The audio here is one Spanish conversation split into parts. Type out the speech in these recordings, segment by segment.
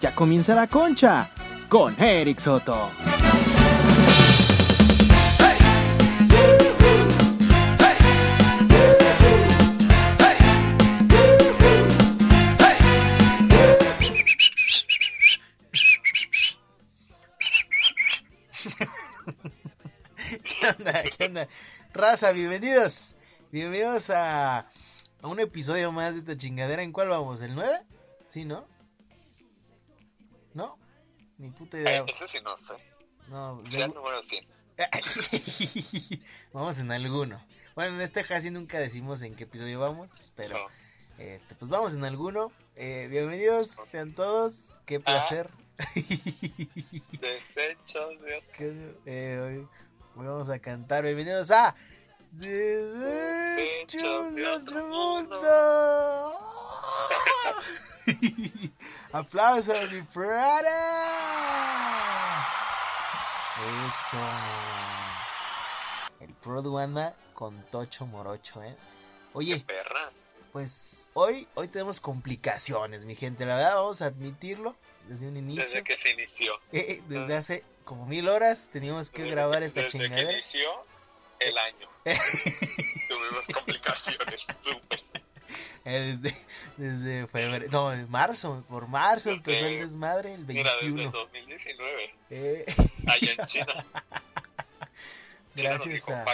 Ya comienza la concha con Eric Soto. ¿Qué onda? ¿Qué onda? Raza, bienvenidos. Bienvenidos a, un episodio más de esta chingadera. ¿En cuál vamos? ¿El 9? Sí, ¿no? Ni puta idea. Eh, ese sí no sé. No, el número 100. vamos en alguno. Bueno, en este casi nunca decimos en qué episodio vamos, pero No. este, pues vamos en alguno. Eh, bienvenidos sean todos. Qué placer. Desechos de otro. Que, eh, hoy, hoy vamos a cantar. Bienvenidos a Derechos de otro mundo. Aplausos, mi Prada. Eso. El Produ anda con Tocho Morocho, ¿eh? Oye, Perra. pues hoy, hoy tenemos complicaciones, mi gente. La verdad, vamos a admitirlo desde un inicio. Desde que se inició. Eh, eh, desde hace como mil horas teníamos que grabar esta Desde que chingadera. inició el año. Tuvimos complicaciones. Súper. Eh, desde, desde febrero, no, en marzo, por marzo empezó el desmadre, el Mira, desde 21. 2019. Eh, Allá en China. China nos gracias dijo a...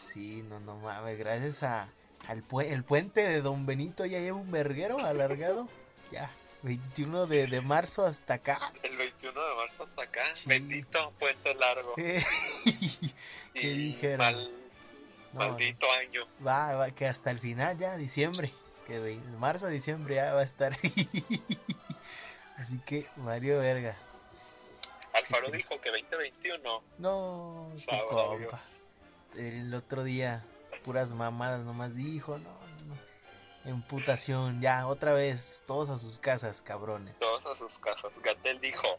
Sí, no, no mames, gracias a... Al pue- el puente de Don Benito ya lleva un verguero alargado. Ya, 21 de, de marzo hasta acá. El 21 de marzo hasta acá. Sí. Bendito puente largo. Eh, y ¿qué dijera? mal- No, maldito año. va, va, que hasta el final ya, diciembre. Que de marzo a diciembre ya va a estar. Así que, Mario Verga. Alfaro dijo que 2021. No, Sabrá compa. El otro día, puras mamadas nomás dijo, no, no. Emputación, ya, otra vez, todos a sus casas, cabrones. Todos a sus casas. Gatel dijo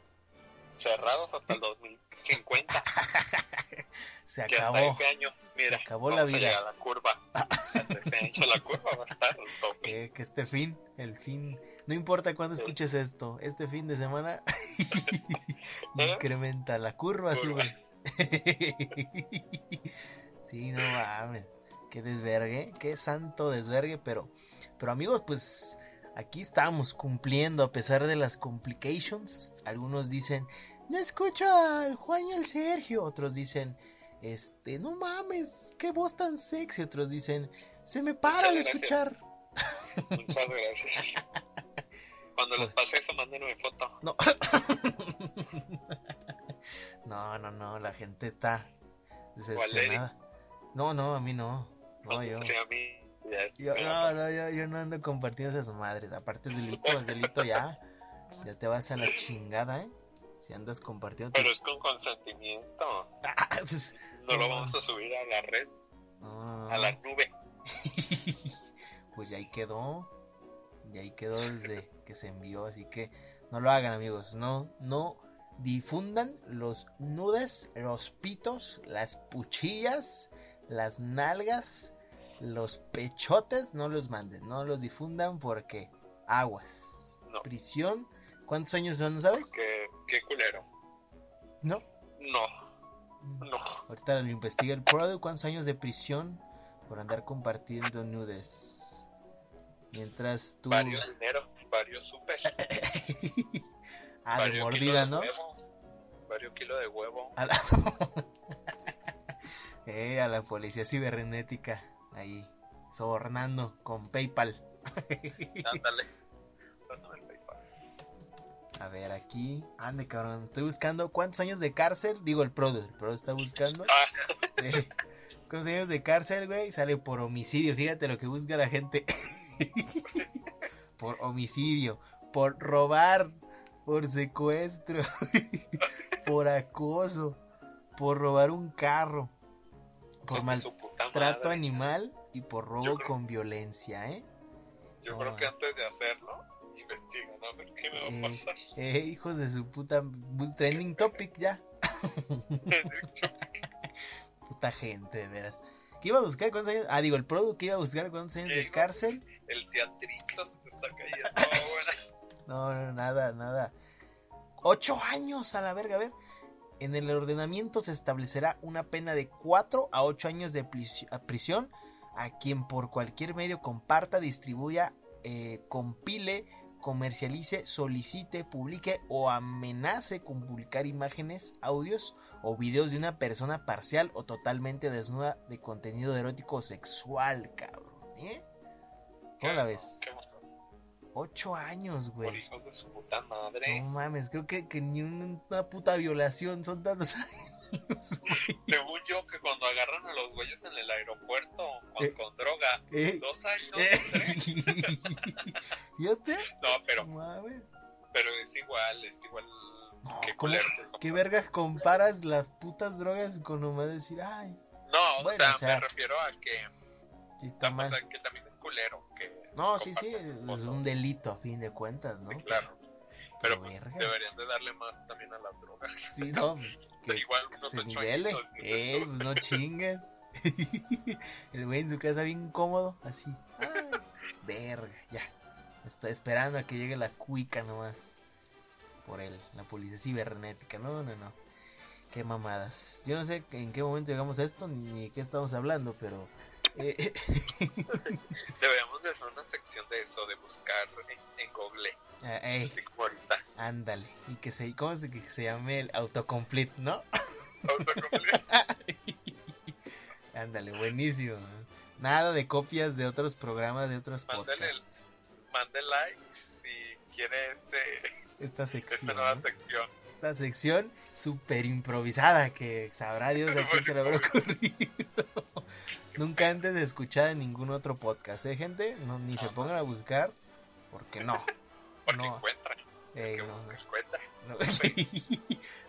cerrados hasta el 2050. Se que hasta acabó. ese año, mira, Se acabó la vida. a la curva. Hasta ese año la curva va a estar al tope. Eh, que este fin, el fin, no importa cuándo Sí. escuches esto, este fin de semana incrementa, la curva Curva. sube. sí, no mames, qué desvergue, qué santo desvergue, pero, pero amigos, pues aquí estamos cumpliendo a pesar de las complications. Algunos dicen, no escucho al Juan y al Sergio, otros dicen, este, no mames, qué voz tan sexy, otros dicen, se me para al escuchar. Muchas gracias. Cuando les pase eso, mándenme foto. No. no, no, no, la gente está decepcionada. No, no, a mí no. No, yo. No, no, yo, yo no ando compartiendo esas madres. Aparte es delito, es delito ya. Ya te vas a la chingada, ¿eh? Si andas compartiendo Pero tus... es con consentimiento. Ah, No lo vamos a subir a la red, a la nube. pues ya ahí quedó. Y ahí quedó desde que se envió. Así que no lo hagan, amigos. No, no difundan los nudes, los pitos, las puchillas, las nalgas, los pechotes. No los manden, no los difundan porque aguas. No. Prisión. ¿Cuántos años son, no sabes? Qué culero. No. No, no. Ahorita lo investiga el Produ. ¿Cuántos años de prisión por andar compartiendo nudes? Mientras tú. Varios dinero, varios super. ah, de mordida, ¿no? de huevo, varios kilos de huevo. A la... eh, a la policía cibernética. Ahí, sobornando con PayPal. Ándale. PayPal. A ver, aquí. Ande, cabrón. Estoy buscando cuántos años de cárcel. Digo, el Produ. El Produ está buscando. Ah, Eh, ¿Cuántos años de cárcel, güey? Sale por homicidio. Fíjate lo que busca la gente. por homicidio. Por robar. Por secuestro. por acoso. Por robar un carro. Por maltrato animal. Y por robo creo- con violencia, ¿eh? Yo creo que antes de hacerlo, me va Eh, a pasar. Eh, hijos de su puta. Trending topic ya. Puta gente, de veras. ¿Qué iba a buscar? ¿Cuántos años? Ah, digo, el producto que iba a buscar cuántos años ¿Qué de iba? cárcel. El teatrito se te está cayendo ahora. No, no, nada, nada. Ocho años a la verga, a ver. En el ordenamiento se establecerá una pena de 4 a 8 años de prisión a quien por cualquier medio comparta, distribuya, eh, compile, comercialice, solicite, publique o amenace con publicar imágenes, audios o videos de una persona parcial o totalmente desnuda de contenido erótico o sexual, cabrón. ¿Eh? ¿Cómo la ves? Ocho años, güey. Por hijos de su puta madre. No mames, creo que, que ni una puta violación son tantos años. Según yo, que cuando agarran a los güeyes en el aeropuerto con, Eh, con droga, eh, dos años, Eh. tres. Fíjate. No, pero, pero es igual, es igual. No, que ¿cómo- culero. ¿Qué vergas comparas las putas drogas con nomás decir, ay, No, Bueno, o, sea, o sea, me refiero a que, sí está o mal? sea, que también es culero. Que No, sí, sí, es un delito a fin de cuentas, ¿no? Sí, claro. Pero pues, deberían de darle más también a las drogas. Sí, no, pues, que, Igual que unos se nivele. Eh, pues no chingues. El güey en su casa bien cómodo, así. Ay, verga, ya. Estoy esperando a que llegue la cuica nomás. Por él, la policía cibernética. No, no, no. Qué mamadas. Yo no sé en qué momento llegamos a esto ni de qué estamos hablando, pero. eh, Deberíamos de hacer una sección de eso, de buscar en, en Google, ah, ey, ándale. Y que se, ¿cómo se, que se llame el autocomplete, no? Autocomplete. Ándale, buenísimo. Nada de copias de otros programas, de otros Mándale podcasts. Mande like si quiere este, Esta esta sección. nueva ¿no? sección. Esta sección súper improvisada que sabrá Dios a quién se le habrá ocurrido. Nunca antes escuchada en ningún otro podcast, ¿eh, gente? No, ni se pongan a buscar, porque no. Porque No. encuentra. Ey, que no, no. No,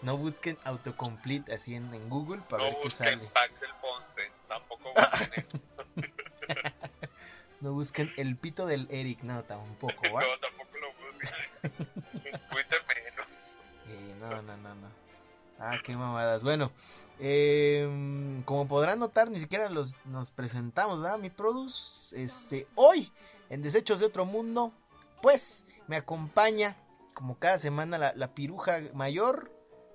No busquen autocomplete así en, en Google para No ver qué busquen sale. pack del Ponce. Tampoco busquen eso. No busquen el pito del Eric, no, tampoco, ¿va? No, tampoco lo busquen. En Twitter menos. Eh, no, no, no, no. Ah, qué mamadas. Bueno, eh, como podrán notar, ni siquiera los, nos presentamos, ¿verdad? Mi produce, este, hoy, en Desechos de Otro Mundo, pues, me acompaña, como cada semana, la, la piruja mayor,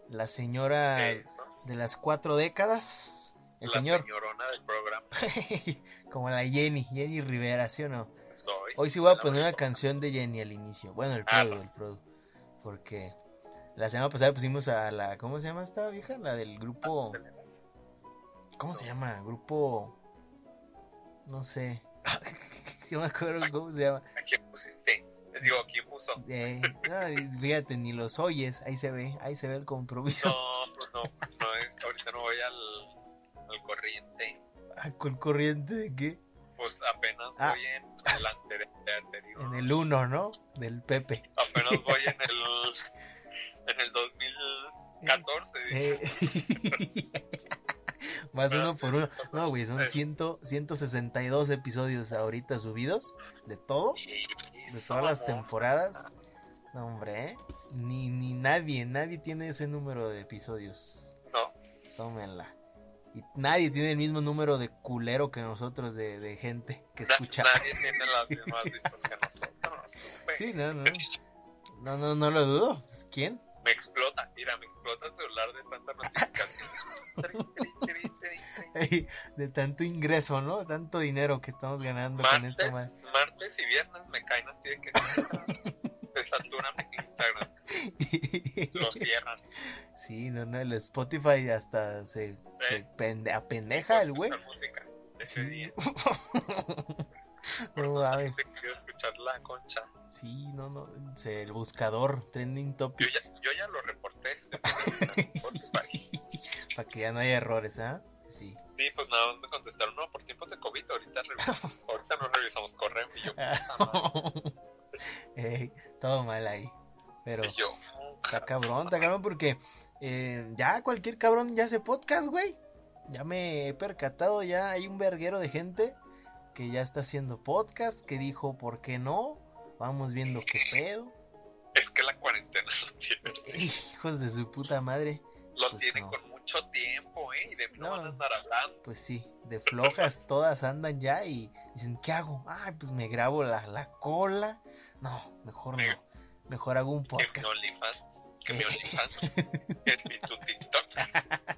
la señora de las cuatro décadas, el la señor, señorona del programa. como la Jenny, Jenny Rivera, ¿sí o no? Soy. Hoy sí voy a poner una canción de Jenny al inicio. Bueno, el Ah, produ, no. el produ. Porque la semana pasada pusimos a la. ¿Cómo se llama esta vieja? La del grupo. ¿Cómo se llama? Grupo. No sé. Yo me acuerdo cómo se llama. ¿A quién pusiste? Les digo, ¿a quién puso? Eh, no, fíjate, ni los oyes. Ahí se ve. Ahí se ve el compromiso. No, corriente de qué? Pues apenas Ah. voy en el anterior. En el 1, ¿no? Del Pepe. Apenas voy en el, en el 2014. dice. Eh, Más Pero uno por uno. No, güey, son Eh. 100, 162 episodios ahorita subidos de todo, de todas las temporadas. No, hombre, ¿eh? Ni, ni nadie, nadie tiene ese número de episodios. No, Tómenla. Y nadie tiene el mismo número de culero que nosotros de, de gente que escucha. nadie tiene las mismas vistas que nosotros. Sí, no, no. No, no, no lo dudo. Pues, ¿Quién? Me explota, mira, me explota el celular de tanta notificación. De tanto ingreso, ¿no? Tanto dinero que estamos ganando con martes, madre. martes y viernes me caen así de que se saturan Instagram, lo cierran. Sí, no, no, el Spotify hasta se, se Eh. pende- apendeja el güey. Música ese Sí. día. No mames. Te quiero escuchar la concha. Sí, no, no, se- el buscador, trending Yo topic, ya, yo ya lo reporté. Este, para que ya no haya errores, ¿ah? Sí. Sí, pues nada más me contestaron, no, por tiempos de COVID, ahorita, revisamos, ahorita no revisamos correo. Y yo, todo mal ahí. Pero yo, está cabrón, está cabrón porque eh, ya cualquier cabrón ya hace podcast, güey. Ya me he percatado, ya hay un verguero de gente que ya está haciendo podcast, que dijo, ¿por qué no? Vamos viendo qué pedo. es que la cuarentena los tiene así. Hijos de su puta madre. Los Pues tienen no. con mucho tiempo, ¿eh? Y de mí no, No. van a andar hablando. Pues sí, de flojas todas andan ya y dicen, ¿qué hago? Ay, pues me grabo la, la cola. No, mejor no. Mejor hago un Que mi podcast. OnlyFans. Que mi OnlyFans. Que mi tu TikTok.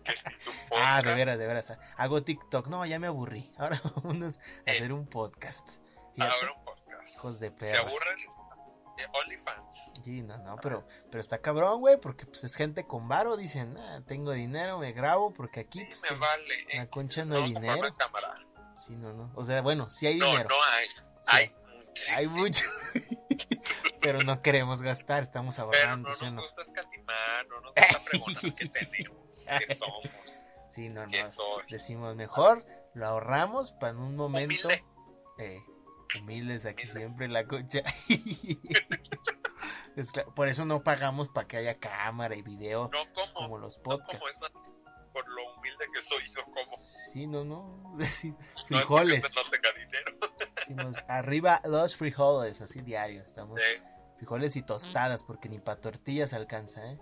Que mi tu podcast. Ah, de veras, de veras. Hago TikTok. No, ya me aburrí. Ahora vamos a hacer un podcast. Fíjate, Ahora un podcast. hijos de Se perra. aburren. eh, OnlyFans. Sí, no, no, pero, pero está cabrón, güey, porque pues es gente con varo. Dicen, ah, tengo dinero, me grabo, porque aquí, Sí, pues, me en- vale. en la eh, concha no hay dinero. cámara. sí, no, no. O sea, bueno, sí hay No, dinero. no hay. sí Hay. Hay mucho. pero no queremos gastar, estamos Pero ahorrando, no ¿sí o nos no? gusta escatimar, no nos gusta preguntar qué tenemos, qué somos, Sí, no, no. Decimos mejor, lo ahorramos para en un momento. Humilde. Eh, humildes aquí Humilde. siempre la. Es cla- por eso no pagamos para que haya cámara y video No como, como los no como podcasts. es más, por lo humilde que soy, yo como. Sí, no, no. Sí, No es Decimos, arriba los frijoles, así diario. Estamos Eh, frijoles y tostadas, porque ni para tortillas alcanza, ¿eh?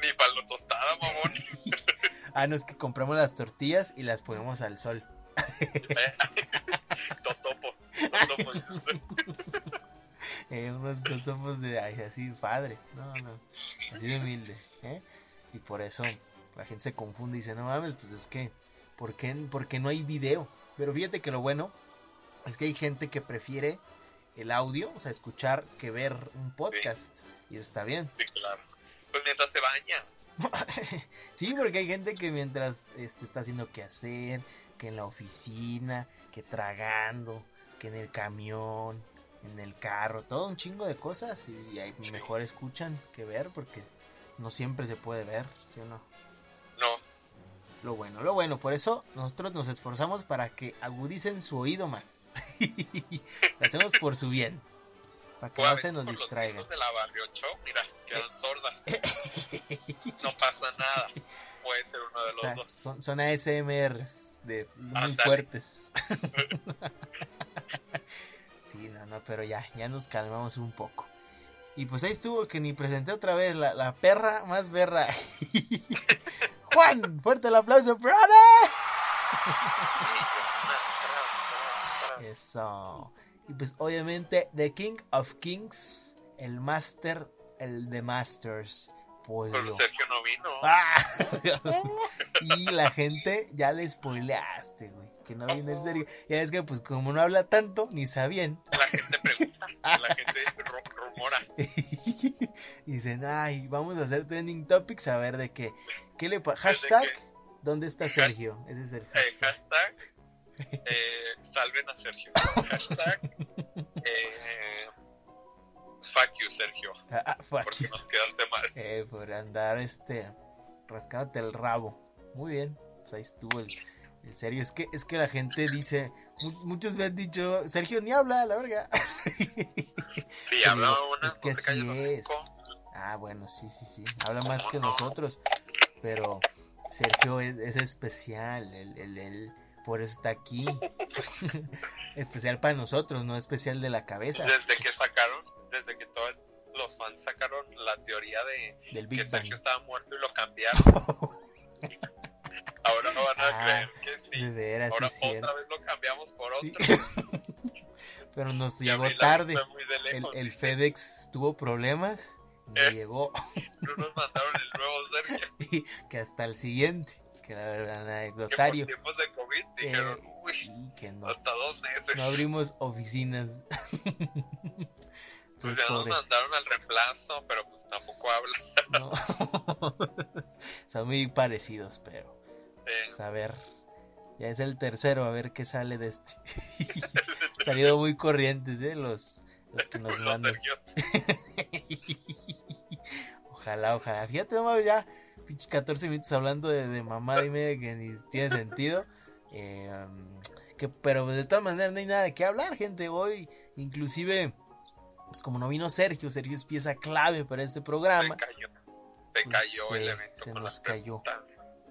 ni para la tostada, mamón. Ah, no, es que compramos las tortillas y las ponemos al sol. Totopo. Totopo. Eh, unos totopos de ay, así padres. No, no. Así de humilde. ¿eh? Y por eso la gente se confunde y dice, no mames, pues es que, ¿por qué, por qué no hay video? Pero fíjate que lo bueno es que hay gente que prefiere el audio, o sea, escuchar que ver un podcast. Y eso está bien. Sí, claro. Pues mientras se baña. Sí, porque hay gente que mientras este, está haciendo que hacer, que en la oficina, que tragando, que en el camión, en el carro, todo un chingo de cosas y ahí Sí. mejor escuchan que ver porque no siempre se puede ver, ¿sí o no? Lo bueno, lo bueno, por eso nosotros nos esforzamos para que agudicen su oído más. lo hacemos por su bien, para que no se nos distraigan. de la barrio show, mira, Eh. quedan sordas. No pasa nada. Puede ser uno de O sea, los dos. son, son ASMRs de muy fuertes. sí, no, no, pero ya, ya nos calmamos un poco. Y pues ahí estuvo que ni presenté otra vez la, la perra más berra. Juan, fuerte el aplauso, brother. Eso. Y pues obviamente The King of Kings, el Master, el de Masters. Pues Pero. Sergio no vino. Ah. y la gente ya le spoileaste, güey. Que no viene en serio. Ya es que, pues, como no habla tanto, ni sabían. La gente pregunta, la gente ru- rumora. y dicen, ay, vamos a hacer trending topics a ver de qué. ¿Qué le Hashtag? ¿dónde está Sergio? Ese es el Eh, hashtag. eh, salven a Sergio. Hashtag eh, fuck you, Sergio. Ah, ah, fuck Porque you. nos quedaste mal. Eh, por andar, este, rascándote el rabo. Muy bien. Pues ahí estuvo el, el serio. Es que, es que la gente dice, mu- muchos me han dicho, Sergio ni habla, la verga. Sí, hablaba una, es que calla así es. Ah, bueno, sí, sí, sí. Habla más ¿Cómo que no? nosotros. Pero Sergio es, es especial. Él, él- él por eso está aquí. especial para nosotros, no especial de la cabeza. Desde que sacaron, desde que todos los fans sacaron la teoría de Del que Bang. Sergio estaba muerto y lo cambiaron. Ahora no van a Ah, creer que sí. De veras, sí Ahora cierto. otra vez lo cambiamos por Sí. otro. Pero nos Y llegó tarde. El, el FedEx tuvo problemas. No Eh. llegó. No nos mandaron el nuevo. Y que hasta el siguiente. Que la verdad, Que por anecdotario. tiempos de COVID dijeron, uy, Y que no, hasta dos meses. no abrimos oficinas. pues Entonces, ya nos mandaron al reemplazo, pero pues tampoco habla. No. Son muy parecidos, pero Eh, pues, a ver. Ya es el tercero, a ver qué sale de este. Salido muy corrientes, ¿eh? Los, los que nos mandan. Ojalá, ojalá. Fíjate, vamos ya, pinches 14 minutos hablando de, de mamada y media que ni tiene sentido. Eh, um, que, pero de todas maneras no hay nada de qué hablar, gente. Hoy, inclusive, pues como no vino Sergio, Sergio es pieza clave para este Se programa. cayó. Se Pues, cayó el se- evento. se nos cayó. preguntas.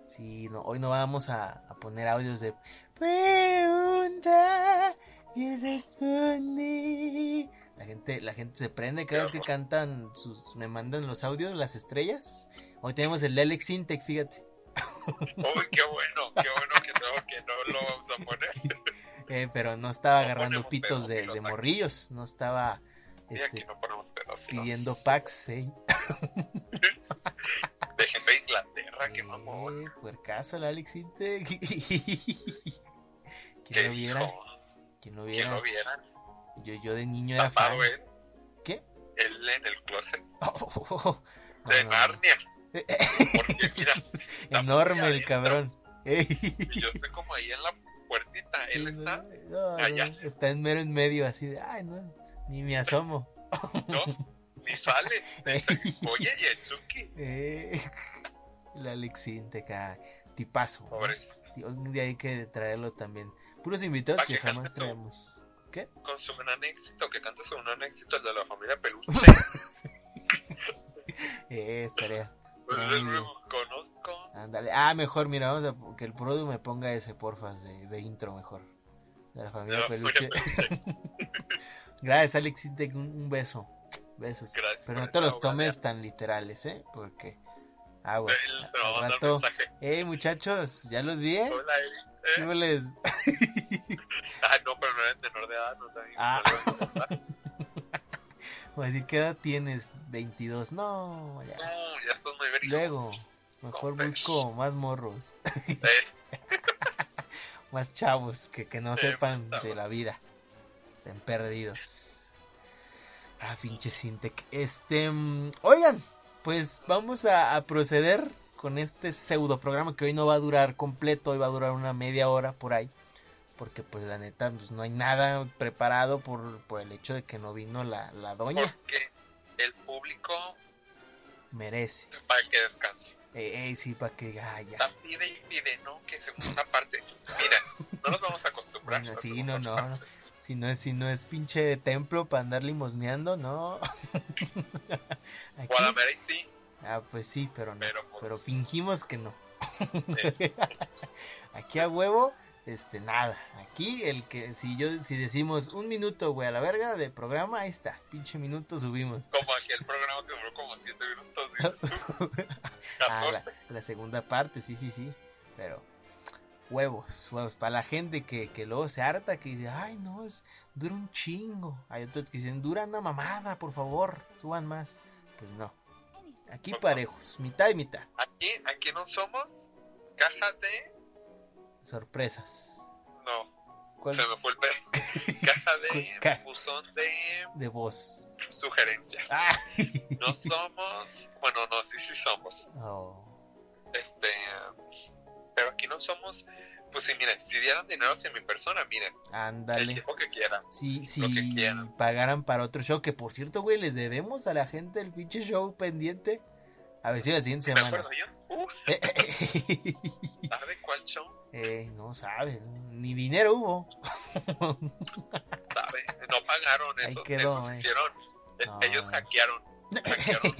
Sí, no, hoy no vamos a, a poner audios de pregunta y responde. La gente, la gente se prende cada vez que cantan sus, me mandan los audios, las estrellas. Hoy tenemos el de Alex Intec, fíjate. Uy, qué bueno, qué bueno que no, que no lo vamos a poner. Eh, pero no estaba No agarrando pitos de, morrillos, no estaba Este, no pidiendo packs, ¿eh? De gente de Inglaterra, que mamón. Eh, el Alex Inte. ¿Qué ¿Quién lo viera? ¿Quién lo ¿Quién viera? lo viera? Yo, yo de niño era fan. Tapado él. ¿Qué? Él en el closet No, de no, no. Narnia. Porque mira, Enorme el cabrón. Ey. Y yo estoy como ahí en la puertita. Sí, Él está, allá. está en mero en medio, así de, ay, no, ni me asomo. ¿no? Ni sale. Oye, y el Chucky. Eh, el Alexín cae. Tipazo. Un día hay que traerlo también. Puros invitados que que jamás traemos. ¿Qué? Con su gran éxito, que canta su gran éxito, el de la familia Peluche. Eh, estaría. Pues es conozco. Ándale. Ah, mejor, mira, vamos a que el produ me ponga ese, porfas, de, de intro mejor. De la De familia Peluche. Gracias, Alex. te- Un, un beso. Besos. Gracias Pero no te los tomes tan literales, ¿eh? Porque. Agua. Él te va a Al rato. Eh, muchachos, ¿ya los vi? eh? Hola, Eric. ¿Qué ¿Eh? les- Ah, no, pero no eres menor de edad. No, también, Ah. Voy a decir, ¿qué edad tienes? 22. No, ya. No, ya estás muy verico. Luego, mejor busco más morros, Eh, más chavos que, que no Sí, sepan de la vida. Estén perdidos. Ah, pinche Sintec. Este, mm, oigan, pues vamos a, a proceder con este pseudo programa que hoy no va a durar completo, hoy va a durar una media hora por ahí. Porque pues la neta, pues no hay nada preparado por, por el hecho de que no vino la, la doña. porque el público Merece. para que descanse. Eh, eh, sí, para que "Ah, ya. Pide y pide, ¿no? Que segunda parte. Mira, no nos vamos a acostumbrar. Bueno, sí, no, no. Si no es, si no es pinche templo para andar limosneando, no. Aquí, sí. ah, pues sí, pero no. Pero, pues, Pero fingimos que no. Aquí a huevo, este, nada. Aquí el que, si yo, si decimos un minuto, güey, a la verga de programa, ahí está. Pinche minuto subimos. como aquel programa que duró como 7 minutos. dices tú. Ah, la, 14. la segunda parte, sí, sí, sí. Pero huevos, huevos. Para la gente que, que luego se harta, que dice, ay, no, es dura un chingo. Hay otros que dicen, dura una mamada, por favor, suban más. Pues no. Aquí parejos, mitad y mitad. Aquí, aquí no somos caja de. Sorpresas. No, ¿Cuál? se me fue el pe- Caja de buzón de De voz. sugerencias. Ah. No somos. Bueno, no, sí, sí somos. Oh. Este. Pero aquí no somos. Pues sí, miren, si dieran dinero hacia mi persona, miren, el Ándale. tiempo que quieran. Si, Lo que si quieran. pagaran para otro show, que por cierto, güey, les debemos a la gente el pinche show pendiente. A ver si la siguiente ¿Me semana. acuerdo yo? Uh, ¿Sabe cuál show? Eh, no sabe, ni dinero hubo. ¿Sabe? No pagaron eso. quedó, esos eh. hicieron. eh, No. Ellos hackearon. Hackearon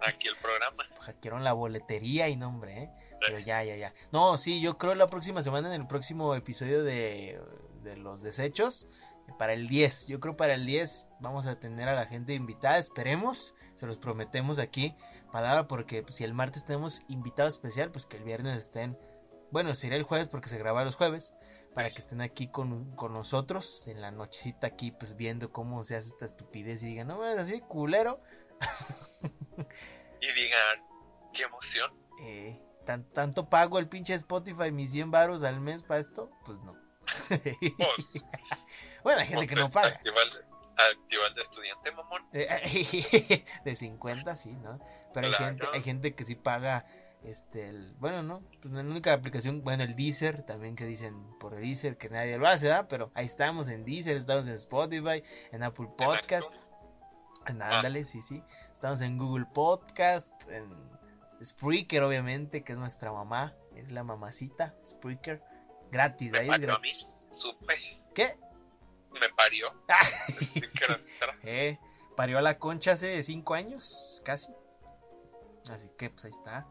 aquí el programa. Hackearon la boletería y nombre, ¿eh? Pero ya, ya, ya. No, sí, yo creo la próxima semana, en el próximo episodio de, de los desechos, para el 10. Yo creo para el 10 vamos a tener a la gente invitada, esperemos, se los prometemos aquí. Palabra, porque pues, si el martes tenemos invitado especial, pues que el viernes estén. Bueno, sería el jueves porque se graba los jueves. Para que estén aquí con, con nosotros en la nochecita aquí, pues viendo cómo se hace esta estupidez y digan, no, es así, culero. Y digan, qué emoción. Eh, tan, tanto pago el pinche Spotify mis 100 baros al mes para esto, pues no. Pues, bueno, hay gente que no paga. Activa el, activa el de estudiante, mamón. De 50, sí, ¿no? Pero hay gente, hay gente que sí paga, este, el, bueno, no, pues la única aplicación, bueno, el Deezer, también que dicen por Deezer que nadie lo hace, ¿verdad? Pero ahí estamos en Deezer, estamos en Spotify, en Apple Podcast, en Ándale, sí, sí. Estamos en Google Podcast, en Spreaker, obviamente, que es nuestra mamá, es la mamacita, Spreaker, gratis, Me ahí es parió a mí. gratis. Supe. ¿Qué? Me parió. Ah. Eh, parió a la concha hace cinco años, casi. Así que pues ahí está.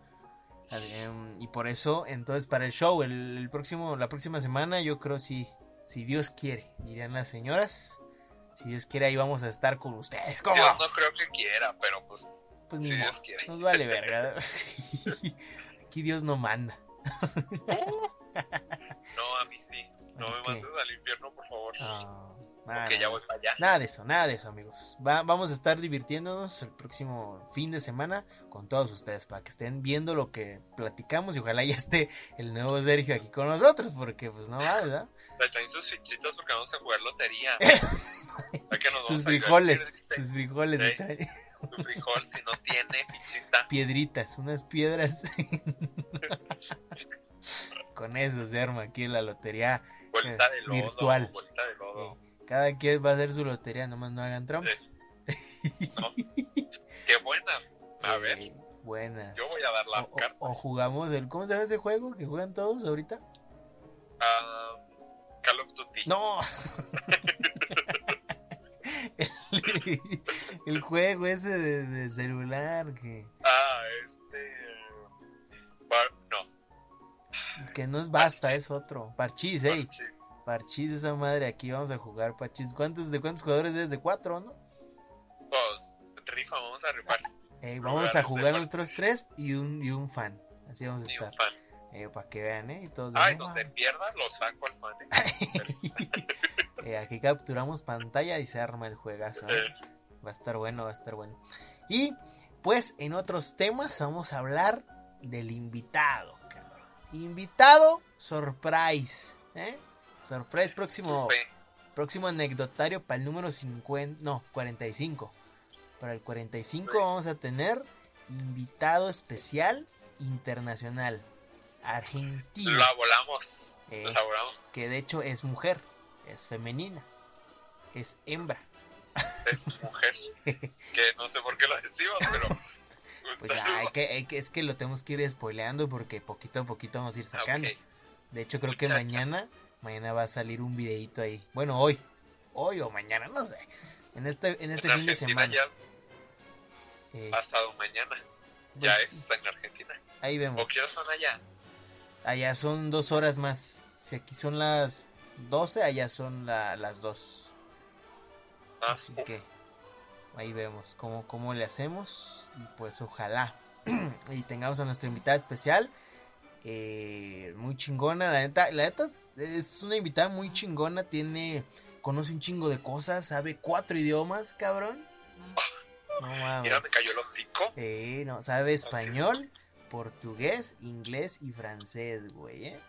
Em, y por eso, entonces para el show, el, el próximo, la próxima semana, yo creo si, si Dios quiere, dirían las señoras. Si Dios quiere, ahí vamos a estar con ustedes. ¿Cómo? Dios no creo que quiera, pero pues pues ni modo, quiere. Nos vale verga. Aquí Dios no manda. No, a mí sí. No Así me que- mandes al infierno, por favor. Ah, Nada, que ya voy para allá. Nada de eso, nada de eso, amigos. Va- vamos a estar divirtiéndonos el próximo fin de semana con todos ustedes para que estén viendo lo que platicamos y ojalá ya esté el nuevo Sergio aquí con nosotros, porque pues no va, ¿verdad? Traen sus fichitas porque vamos a jugar lotería. ¿A que nos Sus a frijoles, sus frijoles, y trae Frijol, si no tiene fichita. piedritas, unas piedras. con eso se arma aquí la lotería. Vuelta de lodo. Virtual. Vuelta de lodo. Cada quien va a hacer su lotería, nomás no hagan trampa. No. Qué buena. A ver, buenas. yo voy a dar la O, o- carta. o jugamos el. ¿Cómo se llama ese juego que juegan todos ahorita? Ah, Call of Duty. ¡No! el, juego ese de, de celular que, Ah, este. Bar- no. que no es basta, es otro. Parchís, ey. Sí. Parchís, esa madre. Aquí vamos a jugar Parchís. ¿Cuántos, ¿De cuántos jugadores es? De cuatro, ¿no? Pues, rifa, vamos a rifar. Ey, vamos a jugar nosotros tres y un, y un fan. Así vamos a un estar. fan. Eh, para que vean, ¿eh? Y todos Ay, "No donde mames". pierda, lo saco al fan. ¿eh? Aquí capturamos pantalla y se arma el juegazo. Va a estar bueno, va a estar bueno. Y pues en otros temas vamos a hablar del invitado, cabrón. Invitado surprise, ¿eh? Surprise próximo, próximo anecdotario para el número 50, no, 45. Para el 45 Sí. vamos a tener invitado especial internacional, Argentina, La volamos. eh, La volamos. que de hecho es mujer, es femenina, es hembra. Es mujer. que no sé por qué lo decimos, pero. Pues ya, hay que, hay que- es que lo tenemos que ir spoileando porque poquito a poquito vamos a ir sacando. De hecho, creo que mañana, mañana va a salir un videito ahí. Bueno, hoy, hoy o mañana, no sé. En este, en este En fin de semana. ya Eh, pasado mañana. Ya pues, es en Argentina. Ahí vemos. ¿O qué son allá? Allá son dos horas más. Si aquí son las 12, allá son la- las 2. Ah, Así que ahí vemos cómo, cómo le hacemos. Y pues ojalá. y tengamos a nuestra invitada especial. eh, muy chingona. La neta, la neta es- una invitada muy chingona. Tiene. Conoce un chingo de cosas. Sabe cuatro idiomas, cabrón. No mames. Mira, me cayó el hocico. Sí, no, sabe español, portugués, inglés y francés, güey, ¿eh?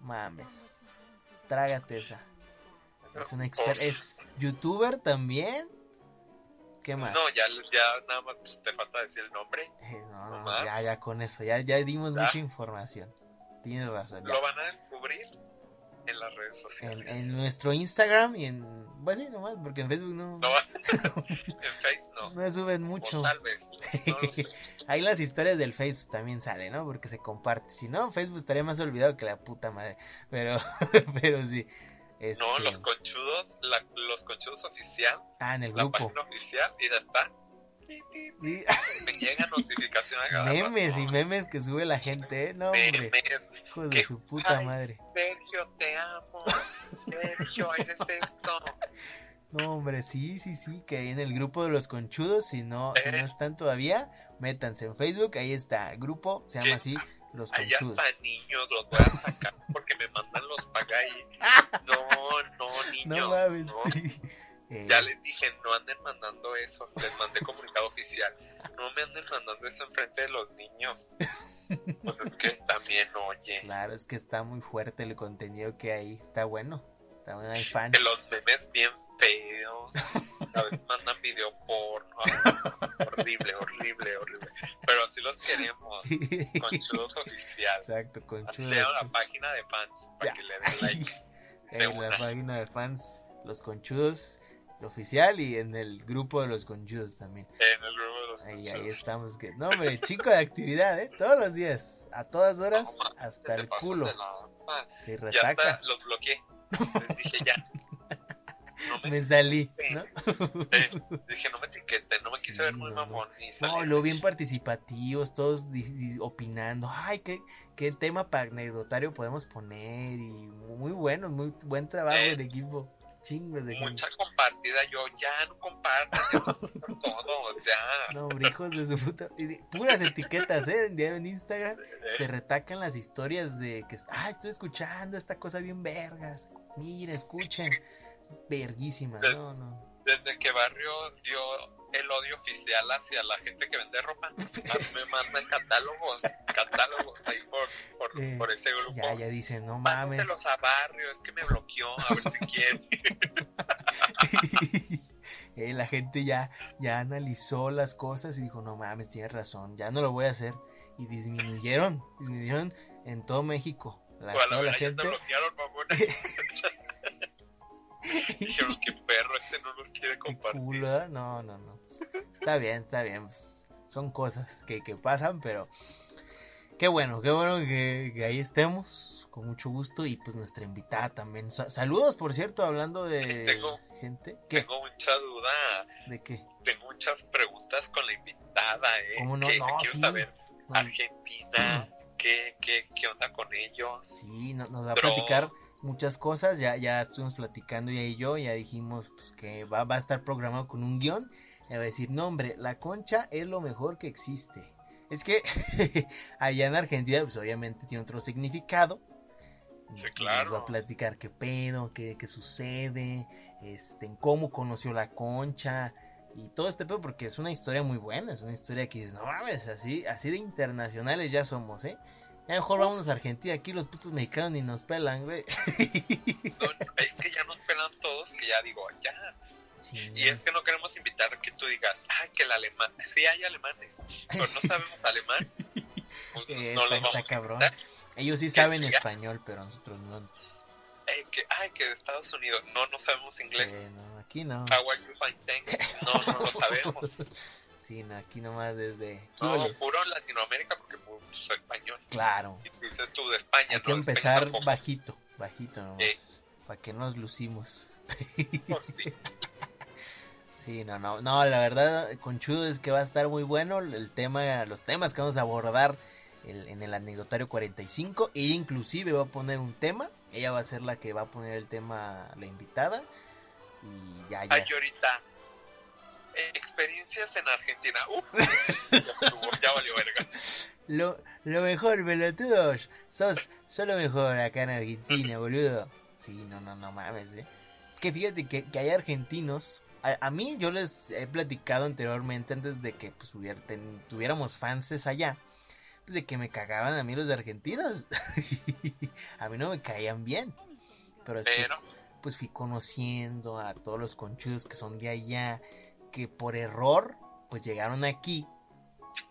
Mames. Trágate esa. Es una experta. Pues, Es youtuber también. ¿Qué más? No, ya, ya nada más pues, te falta decir el nombre. Eh, no, ya, ya con eso. Ya, ya dimos Ya. mucha información. Tienes razón. ya. Lo van a descubrir en las redes En, sociales. en nuestro Instagram y en. Pues sí, nomás, porque en Facebook no, No, en Face no. no suben O mucho. tal vez. No lo sé. Ahí las historias del Facebook también salen, ¿no? Porque se comparte. Si no, Facebook estaría más olvidado que la puta madre. Pero, pero sí. Este, No, los conchudos, la- los conchudos oficial, Ah, en el la grupo. página oficial, y ya está. Cada memes y memes que sube la gente, ¿eh? No, hombre. Hijos de su puta ay. madre. Sergio, te amo. Sergio, eres esto. No, hombre, sí, sí, sí. Que ahí en el grupo de los conchudos, si no, si no Eh. están todavía, métanse en Facebook. Ahí está. El grupo se llama así: Los Allá Conchudos. para niños, los voy a sacar porque me mandan los pagay. No, no, niños. No mames. no. sí. Eh, Ya les dije, no anden mandando eso. Les mandé comunicado oficial. No me anden mandando eso enfrente de los niños. Pues es que también, oye. Claro, es que está muy fuerte el contenido que hay. Está bueno. Está bueno, hay fans. Que los memes bien feos. A veces mandan video porno. Horrible, horrible, horrible. Pero así los queremos. Conchudos oficial. Exacto, conchudos. le llaman la página de fans para Ya. que le den like. en la página de fans, los conchudos, el oficial y en el grupo de los conchudos también. En el grupo de los Ahí, ahí estamos. Que... No, hombre, chico de actividad, ¿eh? Todos los días, a todas horas, No, hasta el culo. Se Ya retaca. hasta los bloqueé. Les dije ya. No me, Me salí, ¿no? eh, dije, no me etiqueten, no me Sí, quise ver muy mamón. Ni No, luego bien participativos, todos opinando. Ay, qué, qué tema para anecdotario podemos poner. Y muy bueno, muy buen trabajo Eh, del equipo. Chingos de gente. Mucha compartida, yo ya no comparto, ya no todo, ya. No, hijos de su puta. Puras etiquetas, ¿eh? En diario en Instagram. Eh, Se retacan las historias de que. Ah, estoy escuchando esta cosa bien vergas. Mira, escuchen. verguísima. Des- No, no. Desde que Barrio dio el odio oficial hacia la gente que vende ropa, a mí me mandan catálogos, catálogos ahí por, por, Eh, por ese grupo. Ya, ya dicen, no mames. Pásenselos a Barrio, es que me bloqueó, a ver si quiere. Eh, la gente ya, ya analizó las cosas y dijo, no mames, tienes razón, ya no lo voy a hacer. Y disminuyeron, disminuyeron en todo México. La, O a la toda la verdad ya te gente. bloquearon. Dijeron que perro, este no los quiere compartir. culo, ¿eh? No, no, no. Está bien, está bien. pues, son cosas que, que pasan, pero qué bueno, qué bueno que, que ahí estemos. Con mucho gusto. Y pues nuestra invitada también. Sa- saludos, por cierto, hablando de Tengo- gente. ¿Qué? Tengo mucha duda, ¿De qué? tengo muchas preguntas con la invitada, ¿eh? ¿Cómo no? No, quiero sí. saber, No, Argentina, ¿qué, qué, ¿qué onda con ellos? sí, no- nos va a platicar muchas cosas. Ya, ya estuvimos platicando ella y yo. Ya dijimos pues, que va, va a estar programado con un guion. Y va a decir, no, hombre, la concha es lo mejor que existe. Es que allá en Argentina, pues obviamente tiene otro significado. Sí, claro. Nos va a platicar qué pedo, qué, qué sucede, este, cómo conoció la concha y todo este pedo, porque es una historia muy buena, es una historia que dices, no mames, así, así de internacionales ya somos, ¿eh? Ya mejor vámonos a Argentina, aquí los putos mexicanos ni nos pelan, güey. No, es que ya nos pelan todos, que ya digo, ya. Sí. Y es que no queremos invitar que tú digas, ay, que el alemán, sí hay alemanes, pero no sabemos alemán. Pues Eh, no está, los vamos cabrón. Ellos sí saben español, pero nosotros no. entonces, Eh, que, ay, que de Estados Unidos, no, no sabemos inglés. eh, no, aquí no. How are you. No, no lo sabemos. Sí, no, aquí nomás desde... No, ¿Qué hueles? puro Latinoamérica porque pues, español. Claro. Y dices tú de España, Hay que ¿no? España empezar tampoco. bajito, bajito nomás. Eh. Para que nos lucimos. Pues sí. Sí, no, no, no, la verdad, conchudo es que va a estar muy bueno el tema, los temas que vamos a abordar el- en el anecdotario 45. Ella inclusive va a poner un tema, ella va a ser la que va a poner el tema, la invitada. Y ya, ya. Ay, ahorita. experiencias en Argentina. Uf, ya, ya valió verga. Lo, lo mejor, pelotudos. Sos, sos lo mejor acá en Argentina, boludo. Sí, no, no, no mames, eh. Es que fíjate que, que hay argentinos. A, a mí yo les he platicado anteriormente, antes de que pues, hubiera- ten- tuviéramos fanses allá, pues de que me cagaban a mí los argentinos. a mí no me caían bien. Pero después, Pero- pues fui conociendo a todos los conchudos que son de allá, que por error, pues llegaron aquí.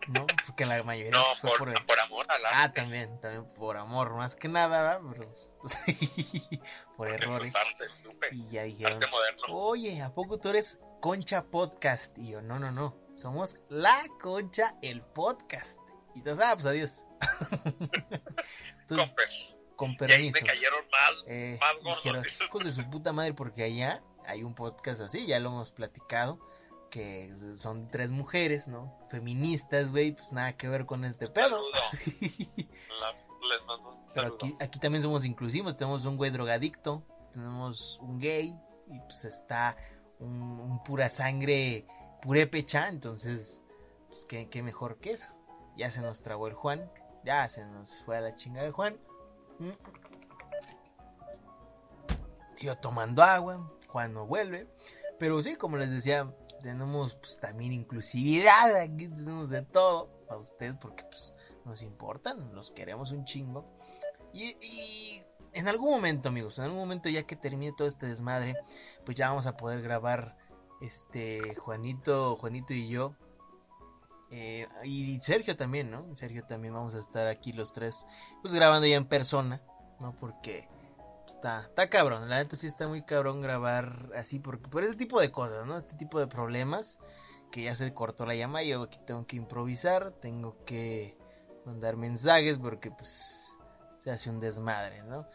¿No? Porque la mayoría No, pues, fue por, por, por amor al Ah, también, también por amor, más que nada, ¿verdad? Pero, por porque, errores. pues, arte, supe. Y ya dijeron, oye, ¿a poco tú eres Concha Podcast? Y yo, no, no, no, somos La Concha, el podcast. Y entonces, ah, pues adiós. entonces, Con Y ahí permiso. me cayeron más. Eh, más gordos. dijeron, hijos de su puta madre, porque allá hay un podcast así, ya lo hemos platicado, que son tres mujeres, ¿no? Feministas, güey, pues nada que ver con este pedo. Las- les mando un Pero aquí, aquí también somos inclusivos, tenemos un güey drogadicto, tenemos un gay y pues está un, un pura sangre purépecha, entonces, pues qué, qué mejor que eso. Ya se nos trabó el Juan, ya se nos fue a la chingada el Juan. Yo tomando agua, Juan no vuelve. Pero sí, como les decía, tenemos pues también inclusividad, aquí tenemos de todo para ustedes porque pues nos importan, los queremos un chingo. Y, y en algún momento, amigos, en algún momento ya que termine todo este desmadre, pues ya vamos a poder grabar este Juanito, Juanito y yo. Eh, y Sergio también, ¿no? Sergio también vamos a estar aquí los tres, pues grabando ya en persona, ¿no? Porque está, está cabrón, la neta sí está muy cabrón grabar así, porque por ese tipo de cosas, ¿no? Este tipo de problemas, que ya se cortó la llama, yo aquí tengo que improvisar, tengo que mandar mensajes porque pues se hace un desmadre, ¿no?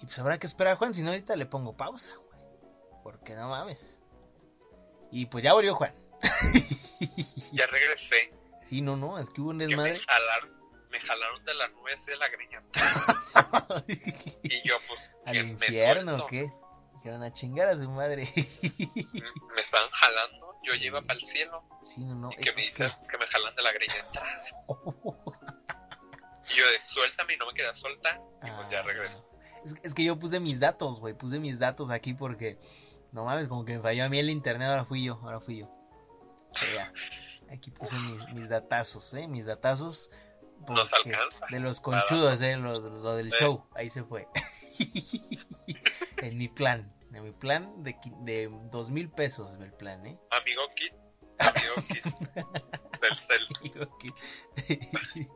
Y pues habrá que esperar a Juan, si no ahorita le pongo pausa, güey. Porque no mames. Y pues ya volvió Juan. Ya regresé. Sí, no, no, es que hubo un Que me desmadre. jalaron, me jalaron de la nube de la greña. Y yo, pues, Al me infierno. ¿o qué? Dijeron a chingar a su madre. Me estaban jalando. Yo iba para el cielo. sí, no, no. Y que me dicen que... me jalan de la greña. Y yo de suéltame y no me quería soltar. Y pues ya Ah, regresé. Es, es que yo puse mis datos, güey. Puse mis datos aquí porque. No mames, como que me falló a mí el internet. Ahora fui yo, ahora fui yo. Aquí puse mis, mis datazos, ¿eh? Mis datazos. Nos porque- alcanza. De los conchudos, ¿eh? Lo, lo del Sí. show. Ahí se fue. en mi plan. En mi plan de, de dos mil pesos el plan, ¿eh? Amigo Kit. Amigo Kit. Del cel. Digo que-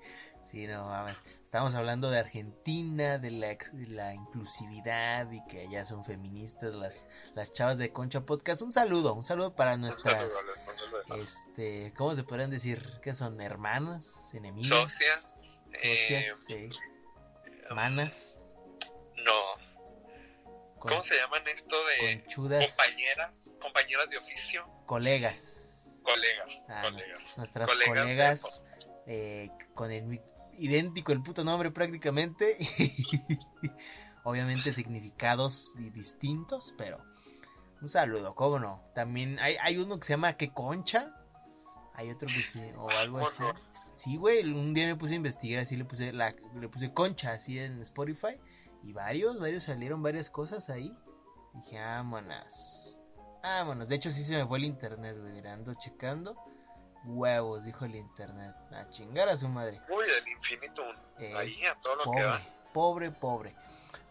sí, no mames. Estamos hablando de Argentina, de la, de la inclusividad y que allá son feministas las, las chavas de Concha Podcast. Un saludo, un saludo para nuestras, saludo, este, ¿cómo se podrían decir? ¿Qué son? ¿Hermanas? ¿Enemigas? Socias. Socias, eh, sí. ¿Manas? No. con- ¿Cómo se llaman esto de Conchudas, compañeras? Compañeras de oficio. colegas. Colegas. Ah, no. colegas. Nuestras Colegas colegas eh, con el idéntico el puto nombre prácticamente. Obviamente significados di- distintos, pero un saludo, ¿cómo no? También hay, hay uno que se llama Que Concha. Hay otro que sí, o algo así. Sí, güey, un día me puse a investigar, así le puse la, le puse Concha así en Spotify y varios, varios salieron varias cosas ahí. Dije, vámonos. Vámonos. De hecho, sí se me fue el internet, güey. ando checando. Huevos, dijo el internet. A chingar a su madre. Uy, el infinitum. Eh, Ahí a todo lo que va. Pobre, pobre, pobre.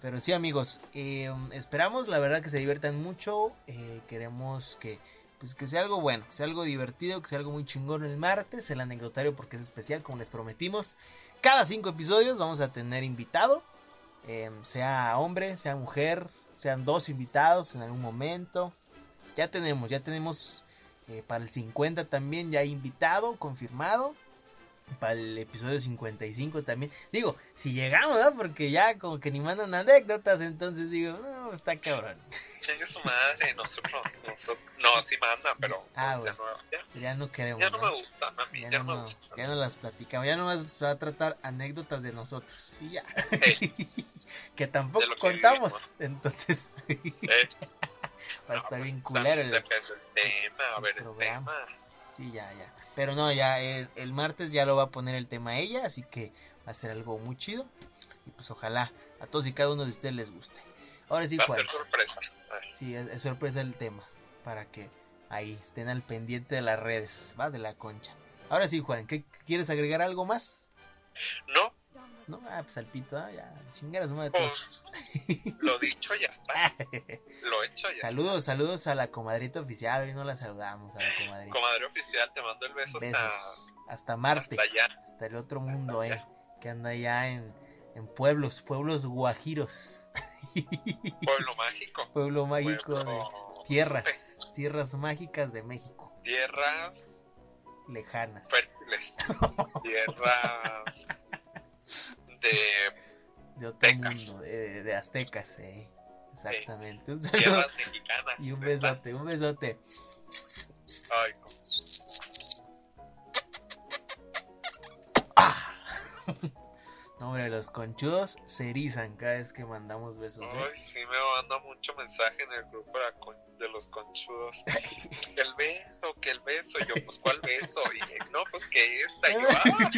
Pero sí, amigos, eh, esperamos, la verdad, que se diviertan mucho. eh, queremos que, pues, que sea algo bueno, que sea algo divertido, que sea algo muy chingón el martes, el anecdotario, porque es especial, como les prometimos. Cada cinco episodios vamos a tener invitado, sea hombre, sea mujer, sean dos invitados en algún momento. Ya tenemos, ya tenemos eh, para el 50 también ya invitado, confirmado. Para el episodio 55 también. Digo, si llegamos, ¿no? Porque ya como que ni mandan anécdotas, entonces digo, no, está cabrón. Chingue su madre, nosotros, nosotros. No, sí mandan, pero Ah, ya, bueno. no, ya, Ya no queremos. ya no ¿no? me gustan a mí, Ya ya, no, me gustan. ya no las platicamos, ya nomás se va a tratar anécdotas de nosotros. Y ya. Ey, que tampoco que contamos. vivimos. Entonces, eh, va a estar pues, bien culero el, tema, a el ver el programa. tema. Sí, ya, ya. Pero no, ya el, el martes ya lo va a poner el tema ella, así que va a ser algo muy chido. Y pues ojalá a todos y cada uno de ustedes les guste. Ahora sí, Va a Juan. ser sorpresa. A Sí, es, es sorpresa el tema. Para que ahí estén al pendiente de las redes, va, de la concha. Ahora sí, Juan, ¿qué quieres agregar algo más? No, No, ah, pues al pito, ah, ya, chingar a su madre todos. pues lo dicho ya está. Lo hecho ya saludos, saludos a la comadrita oficial. Hoy no la saludamos a la comadrita. Comadre oficial, te mando el beso Besos. hasta, Hasta Marte. hasta allá. hasta el otro mundo, eh, que anda allá en, en pueblos, pueblos guajiros, Pueblo mágico. pueblo mágico de tierras, tierras mágicas de México, Tierras lejanas. fértiles. Tierras de de otro mundo, de, de aztecas, eh. Exactamente. Un saludo mexicanas. y un besote, un besote. Ay, no. No, hombre, los conchudos se erizan cada vez que mandamos besos, eh. Ay, sí me manda mucho mensaje en el grupo de, los conchudos. El beso, que el beso. Yo, pues, ¿cuál beso? Y no, pues que esta. Yo, ah,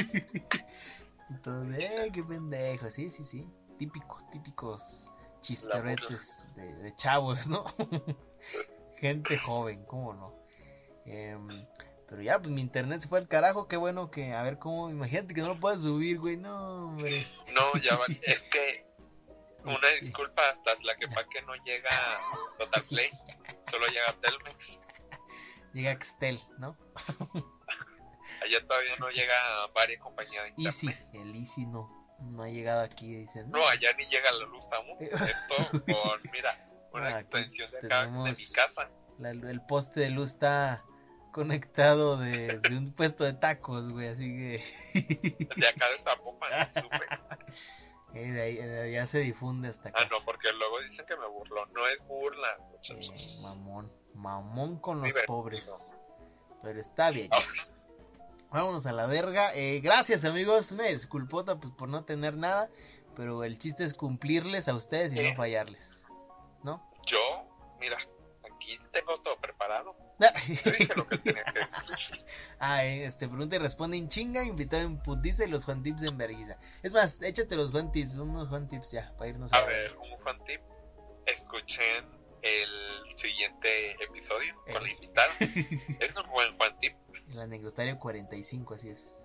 Entonces, eh, qué pendejo. Sí, sí, sí. Típico, típicos chisteretes de, de chavos, ¿no? Gente joven, ¿cómo no? Em, pero ya, pues mi internet se fue al carajo. Qué bueno que, a ver cómo. Imagínate que no lo puedas subir, güey. No, hombre. no, ya va. Es que una Este, disculpa hasta la que pa' que no llega Total Play. Solo llega Telmex. Llega Axtel, ¿no? Allá todavía no llega varias compañías de internet. Easy, el Easy no. No ha llegado aquí, dicen. No, allá ni llega la luz aún. Esto con, mira, una Ah, extensión de acá de mi casa. La- el poste de luz está conectado de, de un puesto de tacos, güey. Así que. De acá de Zapopan, supe. Eh, de ahí, de allá se difunde hasta acá. Ah, no, porque luego dicen que me burló. No es burla, Eh, muchachos. mamón, mamón con los Divertido. pobres. Pero está bien. Ah, Vámonos a la verga. Eh, gracias, amigos. Una disculpota pues, por no tener nada. Pero el chiste es cumplirles a ustedes y no Eh. fallarles. ¿No? yo, mira, aquí tengo todo preparado. Dije lo que tenía que decir. Ah, eh, este, pregunta y responde en chinga, invitado en putiza y los Juan Tips en vergüenza. Es más, échate los Juan Tips, unos Juan Tips ya, para irnos A ver, un Juan Tip. Escuchen el siguiente episodio con la invitada. Es un buen Juan Tip. El anecdotario 45, así es.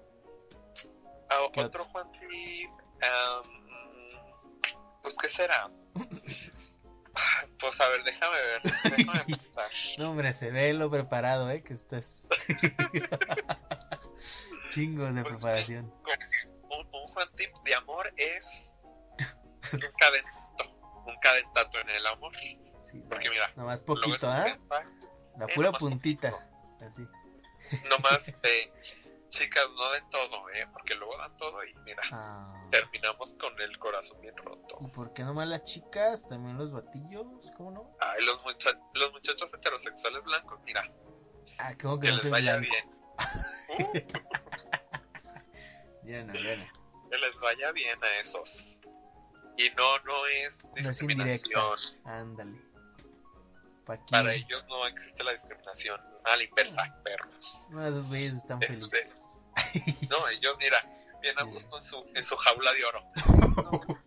Ah, ¿Qué otro Juan Tip. am, pues, ¿qué será? Pues, a ver, déjame ver. Déjame pensar. No, hombre, se ve lo preparado, ¿eh? Que estás. Chingos de Pues, preparación. Un, un Juan Tip de amor es un cadentato. Un cadentato en el amor. Sí, Porque mira, nomás poquito, ¿ah? La pura puntita. Así. Nomás, eh, chicas, no den todo, ¿eh? Porque luego dan todo y mira, Ah. terminamos con el corazón bien roto. ¿Y por qué nomás las chicas? También los batillos, ¿cómo no? Ay, los, mucha- los muchachos heterosexuales blancos, mira, Ah, como que que no les vaya blanco. bien. Uh, Ya no, ya no. que les vaya bien a esos. Y no, no es No es indirecta. discriminación. Ándale. ¿Pa' quién? Para ellos no existe la discriminación. A la inversa, perros. No, esos güeyes están Este. felices. No, ellos, mira, bien a gusto en su, en su jaula de oro.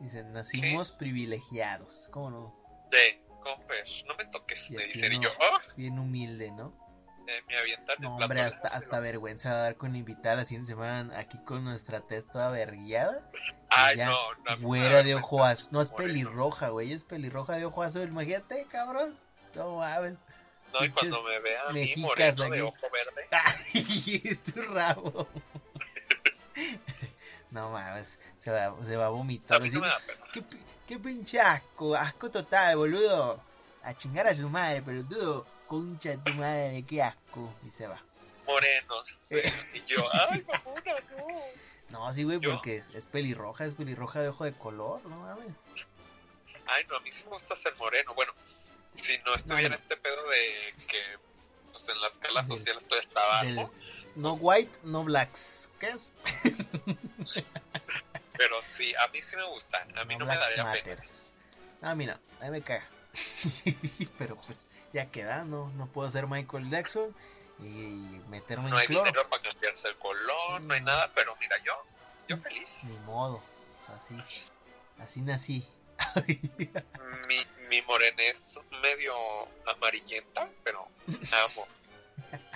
Dicen, nacimos privilegiados. ¿Cómo no? De, compes, no me toques, Y me dicen. Y no. yo, oh, Bien humilde, ¿no? Eh, me avientan No, hombre, hasta, hasta vergüenza va a dar con la invitada la siguiente semana aquí con nuestra tez toda verguiada. Ay, ya, no, no. a Güera de ojo azul. No, es Moreno. pelirroja, güey. Es pelirroja de ojo azul. Imagínate, cabrón. No mames. No, y cuando me vea a mí mexicas de ojo verde, Ay, tu rabo. No mames. Se va, se va a vomitar. a mí así. no me da pena. ¿Qué, pi- qué pinche asco, asco total, boludo. A chingar a su madre, pelotudo. Concha de tu madre, qué asco. Y se va. Morenos. Eh. Y yo, ay, mamona, no. No, sí, güey, porque es, es pelirroja, es pelirroja de ojo de color, no mames. Ay, no, a mí sí me gusta ser moreno. Bueno, si no estuviera no. este pedo de que pues, en la escala Del- social estoy hasta abajo, Del- no white, no blacks. ¿Qué es? pero sí, a mí sí me gusta. A mí no, me daría pena. matters. No, a mí no, a mí me caga. Pero pues ya queda, no, no puedo ser Michael Jackson y meterme No en hay cloro. dinero para cambiarse el color, no hay nada, pero mira, yo, yo feliz. Ni modo. O sea, así, así nací. Mi, mi morena es medio amarillenta, pero amo.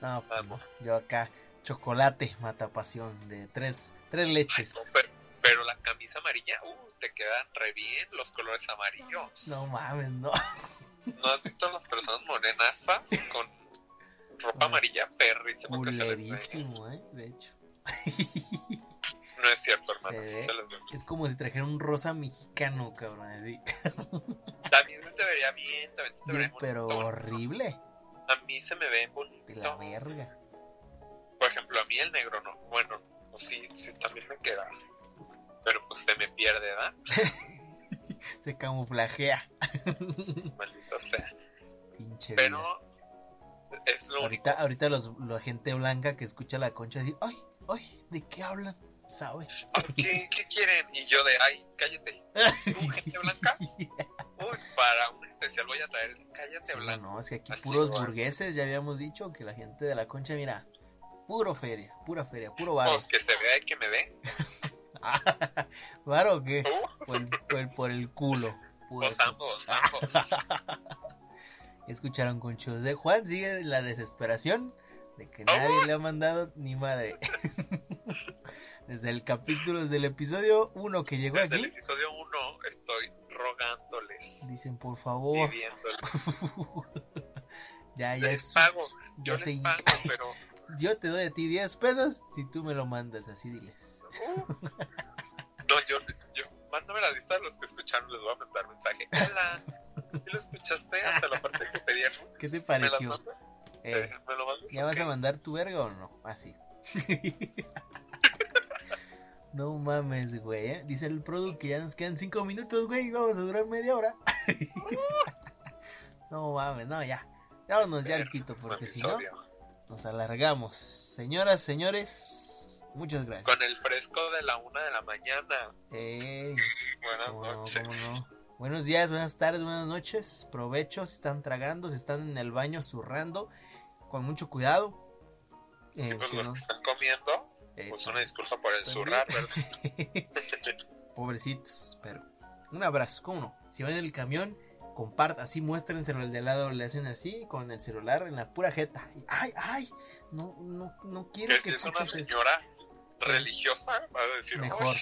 No, pues Amo. no. Yo acá, chocolate, mata pasión, de tres, tres Ay, leches. no, pero, pero la camisa amarilla, uh, te quedan re bien los colores amarillos. No mames, no. ¿No has visto las personas morenas con ropa amarilla perrísimo que se les ve? Eh, de hecho. No es cierto, hermano. Se sí se les ve. Es como si trajera un rosa mexicano, cabrón, así. También se te vería bien, también se te vería Bien, pero bonito. horrible. A mí se me ve De la bonito. verga. Por ejemplo, a mí el negro no. Bueno, sí, sí, también me queda. Pero pues se me pierde, ¿verdad? Se camuflajea. Maldito sea. Pinche vida. Pero es lo Ahorita, único. ahorita los, la gente blanca que escucha la concha decir, ay, ay, ¿de qué hablan? ¿Sabe? ¿Qué, ¿Qué quieren? Y yo de, ay, cállate. ¿Tú, gente blanca? Uy, para un especial voy a traer cállate Sí, blanco. no, es que aquí Así puros igual. burgueses, ya habíamos dicho que la gente de la concha, mira, puro feria, pura feria, puro varo. Pues que se vea y que me ve. ¿Varo o qué? Por el, por el, por el culo. ambos, ambos. Escucharon conchos de Juan, sigue la desesperación de que nadie le ha mandado ni madre. Desde el capítulo, desde el episodio 1 que llegó Desde el aquí, episodio 1 estoy rogándoles, dicen por favor, ya, ya Les es, pago, ya yo pago, pero yo te doy a ti 10 pesos si tú me lo mandas, así diles. Uh, no, yo, yo, mándame la lista de los que escucharon, les voy a mandar mensaje. Hola, ¿y lo escuchaste hasta la parte que pedían? ¿Qué te ¿Me las pareció? Eh, ¿Me lo mandas? ¿Ya vas a mandar tu verga o no? Así. no mames, güey. ¿eh? Dice el producto que ya nos quedan 5 minutos, güey. y Vamos a durar media hora. no mames, no, ya. Vámonos ya al quito, porque si no, nos alargamos. Señoras, señores, muchas gracias. Con el fresco de la una de la mañana. Buenas no, noches. no. Buenos días, buenas tardes, buenas noches. Provecho si están tragando, si están en el baño zurrando. Con mucho cuidado. Eh, pues los que están comiendo, eh, pues una disculpa por el zurrar, Pobrecitos, pero un abrazo, ¿cómo no? Si van en el camión, compartan, así muéstrenselo el de lado, le hacen así con el celular en la pura jeta. ay, ay, no, no, no quiero que es una señora religiosa, va a decir mejor.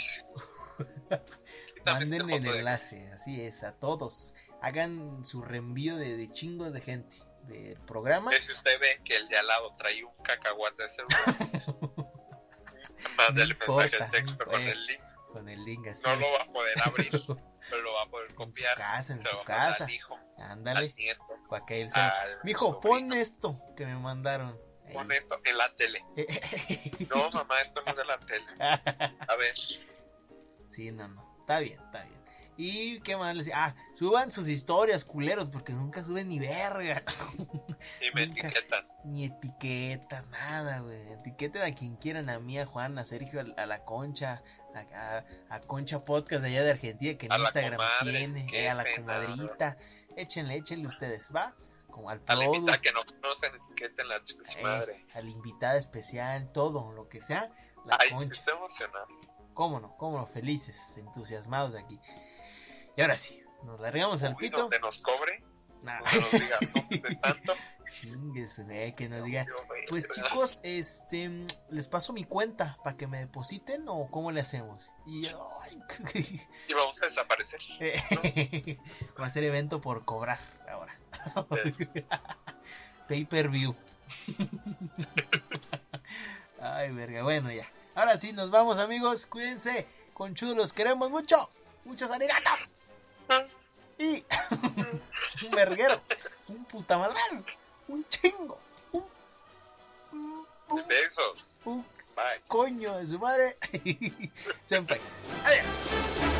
Manden el enlace, así es, a todos. Hagan su reenvío de, de chingos de gente del programa. si usted ve que el de al lado trae un cacahuate de celular, mándale no mensaje de texto con el link. Con el link así. No lo va a poder abrir, pero lo va a poder copiar. En su casa, en su casa. Ándale. Para que él sea. Mijo, pon esto que me mandaron. Pon esto en la tele. no, mamá, esto no es de la tele. A ver. Sí, no, no. Está bien, está bien. ¿Y qué más les? Ah, suban sus historias, culeros, porque nunca suben ni verga. Ni me etiquetan. Ni etiquetas, nada, güey. Etiqueten a quien quieran, a mí, a Juan, a Sergio, a, la Concha, a, Concha Podcast de allá de Argentina, que en Instagram tiene, eh, a la comadrita. Échenle, échenle ustedes, ¿va? Como al A la invitada que no conocen, etiqueten la eh, madre. A la invitada especial, todo, lo que sea. La Ay, Concha. estoy emocionado cómo no, cómo no, felices, entusiasmados aquí. Y ahora sí, nos largamos al pito. Donde nos cobre. Nah. nos diga, no tanto. Chingues, que nos diga. Pues chicos, este, les paso mi cuenta para que me depositen o cómo le hacemos. Y, y vamos a desaparecer. Va a ser evento por cobrar ahora. Pay per view. Ay, verga, bueno ya. Ahora sí, nos vamos, amigos. Cuídense. Conchudos, los queremos mucho. Muchos arigatos. Y un verguero. Un puta madral. Un chingo. Un. un. Un coño de su madre. Senpais. Adiós.